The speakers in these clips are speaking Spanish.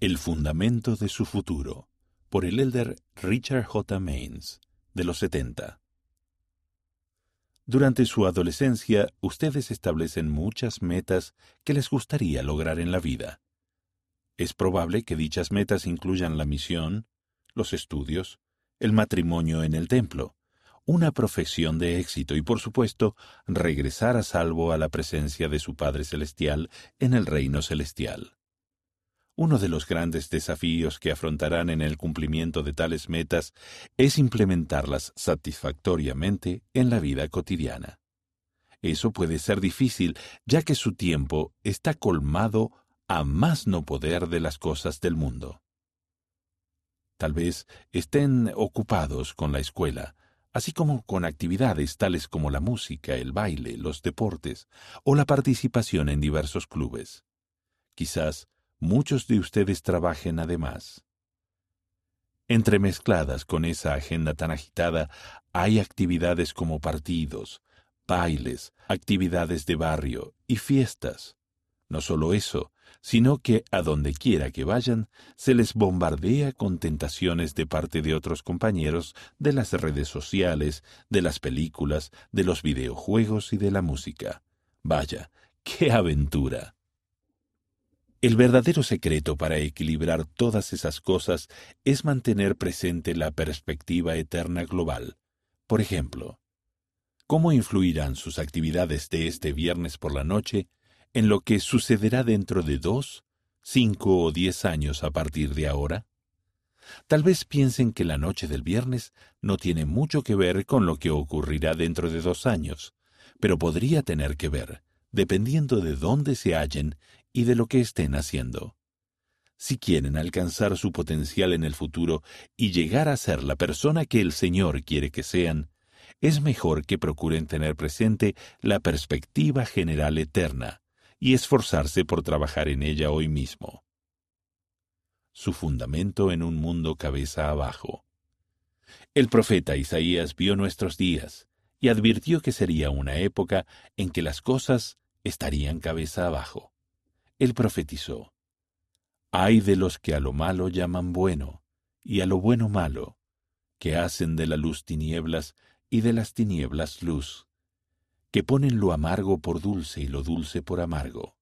El fundamento de su futuro, por el elder Richard J. Maines, de los 70. Durante su adolescencia, ustedes establecen muchas metas que les gustaría lograr en la vida. Es probable que dichas metas incluyan la misión, los estudios, el matrimonio en el templo, una profesión de éxito y, por supuesto, regresar a salvo a la presencia de su Padre Celestial en el reino celestial. Uno de los grandes desafíos que afrontarán en el cumplimiento de tales metas es implementarlas satisfactoriamente en la vida cotidiana. Eso puede ser difícil, ya que su tiempo está colmado a más no poder de las cosas del mundo. Tal vez estén ocupados con la escuela, así como con actividades tales como la música, el baile, los deportes o la participación en diversos clubes. Quizás muchos de ustedes trabajen además. Entremezcladas con esa agenda tan agitada, hay actividades como partidos, bailes, actividades de barrio y fiestas. No solo eso, sino que a donde quiera que vayan, se les bombardea con tentaciones de parte de otros compañeros de las redes sociales, de las películas, de los videojuegos y de la música. Vaya, qué aventura. El verdadero secreto para equilibrar todas esas cosas es mantener presente la perspectiva eterna global. Por ejemplo, ¿cómo influirán sus actividades de este viernes por la noche en lo que sucederá dentro de dos, cinco o diez años a partir de ahora? Tal vez piensen que la noche del viernes no tiene mucho que ver con lo que ocurrirá dentro de dos años, pero podría tener que ver, dependiendo de dónde se hallen y de lo que estén haciendo. Si quieren alcanzar su potencial en el futuro y llegar a ser la persona que el Señor quiere que sean, es mejor que procuren tener presente la perspectiva general eterna y esforzarse por trabajar en ella hoy mismo. Su fundamento en un mundo cabeza abajo. El profeta Isaías vio nuestros días y advirtió que sería una época en que las cosas estarían cabeza abajo. Él profetizó, Hay de los que a lo malo llaman bueno, y a lo bueno malo, que hacen de la luz tinieblas y de las tinieblas luz, que ponen lo amargo por dulce y lo dulce por amargo.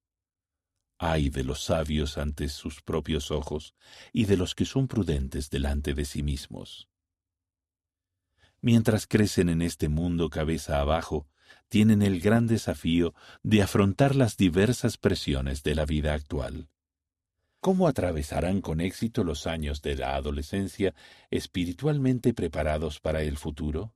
Ay de los sabios ante sus propios ojos y de los que son prudentes delante de sí mismos. Mientras crecen en este mundo cabeza abajo, tienen el gran desafío de afrontar las diversas presiones de la vida actual. ¿Cómo atravesarán con éxito los años de la adolescencia espiritualmente preparados para el futuro?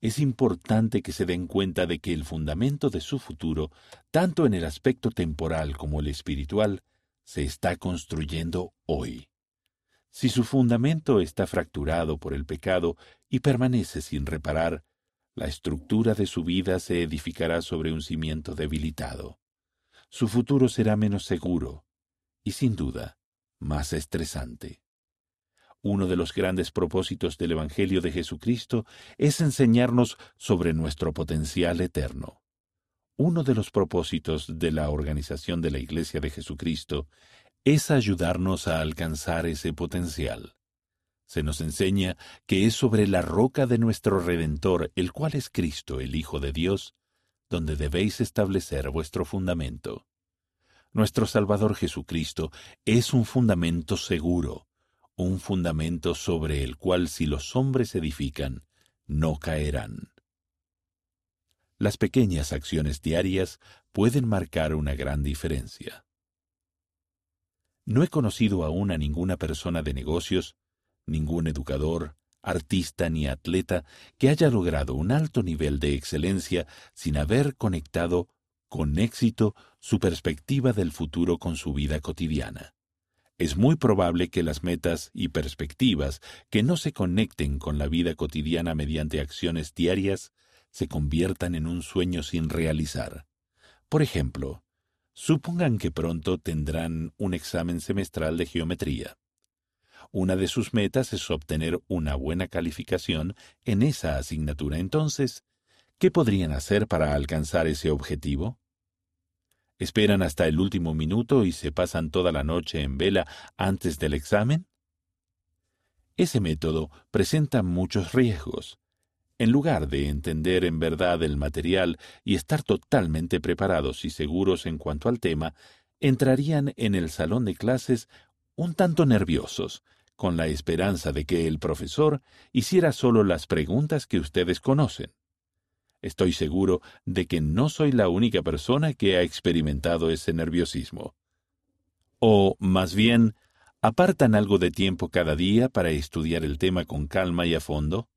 Es importante que se den cuenta de que el fundamento de su futuro, tanto en el aspecto temporal como el espiritual, se está construyendo hoy. Si su fundamento está fracturado por el pecado y permanece sin reparar, la estructura de su vida se edificará sobre un cimiento debilitado. Su futuro será menos seguro y, sin duda, más estresante. Uno de los grandes propósitos del Evangelio de Jesucristo es enseñarnos sobre nuestro potencial eterno. Uno de los propósitos de la organización de la Iglesia de Jesucristo es ayudarnos a alcanzar ese potencial. Se nos enseña que es sobre la roca de nuestro Redentor, el cual es Cristo, el Hijo de Dios, donde debéis establecer vuestro fundamento. Nuestro Salvador Jesucristo es un fundamento seguro, un fundamento sobre el cual si los hombres edifican, no caerán. Las pequeñas acciones diarias pueden marcar una gran diferencia. No he conocido aún a ninguna persona de negocios ningún educador, artista ni atleta que haya logrado un alto nivel de excelencia sin haber conectado con éxito su perspectiva del futuro con su vida cotidiana. Es muy probable que las metas y perspectivas que no se conecten con la vida cotidiana mediante acciones diarias se conviertan en un sueño sin realizar. Por ejemplo, supongan que pronto tendrán un examen semestral de geometría. Una de sus metas es obtener una buena calificación en esa asignatura. Entonces, ¿qué podrían hacer para alcanzar ese objetivo? ¿Esperan hasta el último minuto y se pasan toda la noche en vela antes del examen? Ese método presenta muchos riesgos. En lugar de entender en verdad el material y estar totalmente preparados y seguros en cuanto al tema, entrarían en el salón de clases un tanto nerviosos, con la esperanza de que el profesor hiciera solo las preguntas que ustedes conocen. Estoy seguro de que no soy la única persona que ha experimentado ese nerviosismo. O, más bien, apartan algo de tiempo cada día para estudiar el tema con calma y a fondo.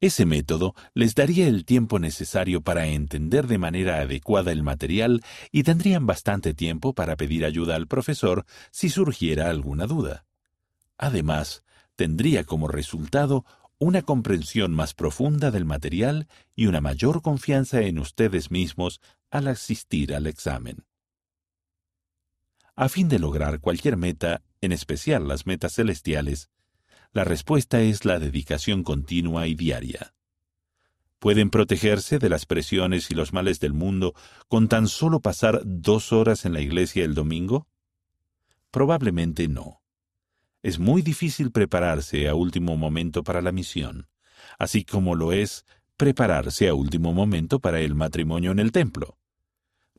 Ese método les daría el tiempo necesario para entender de manera adecuada el material y tendrían bastante tiempo para pedir ayuda al profesor si surgiera alguna duda. Además, tendría como resultado una comprensión más profunda del material y una mayor confianza en ustedes mismos al asistir al examen. A fin de lograr cualquier meta, en especial las metas celestiales, la respuesta es la dedicación continua y diaria. ¿Pueden protegerse de las presiones y los males del mundo con tan solo pasar dos horas en la iglesia el domingo? Probablemente no. Es muy difícil prepararse a último momento para la misión, así como lo es prepararse a último momento para el matrimonio en el templo.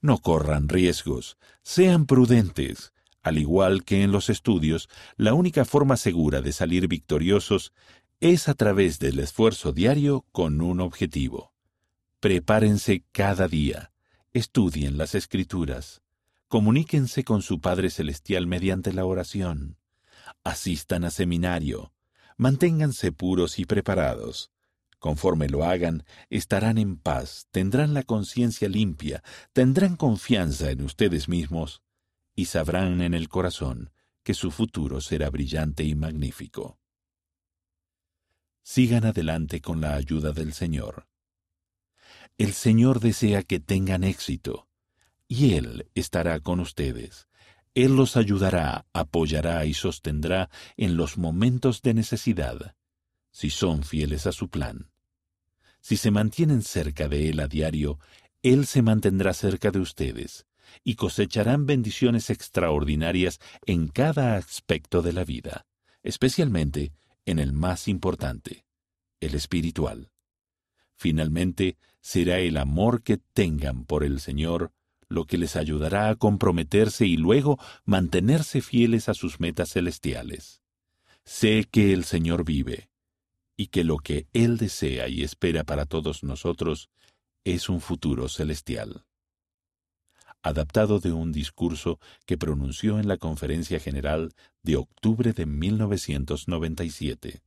No corran riesgos, sean prudentes. Al igual que en los estudios, la única forma segura de salir victoriosos es a través del esfuerzo diario con un objetivo. Prepárense cada día, estudien las escrituras, comuníquense con su Padre Celestial mediante la oración, asistan a seminario, manténganse puros y preparados. Conforme lo hagan, estarán en paz, tendrán la conciencia limpia, tendrán confianza en ustedes mismos y sabrán en el corazón que su futuro será brillante y magnífico. Sigan adelante con la ayuda del Señor. El Señor desea que tengan éxito, y Él estará con ustedes. Él los ayudará, apoyará y sostendrá en los momentos de necesidad, si son fieles a su plan. Si se mantienen cerca de Él a diario, Él se mantendrá cerca de ustedes, y cosecharán bendiciones extraordinarias en cada aspecto de la vida, especialmente en el más importante, el espiritual. Finalmente, será el amor que tengan por el Señor lo que les ayudará a comprometerse y luego mantenerse fieles a sus metas celestiales. Sé que el Señor vive y que lo que Él desea y espera para todos nosotros es un futuro celestial. Adaptado de un discurso que pronunció en la Conferencia General de octubre de 1997.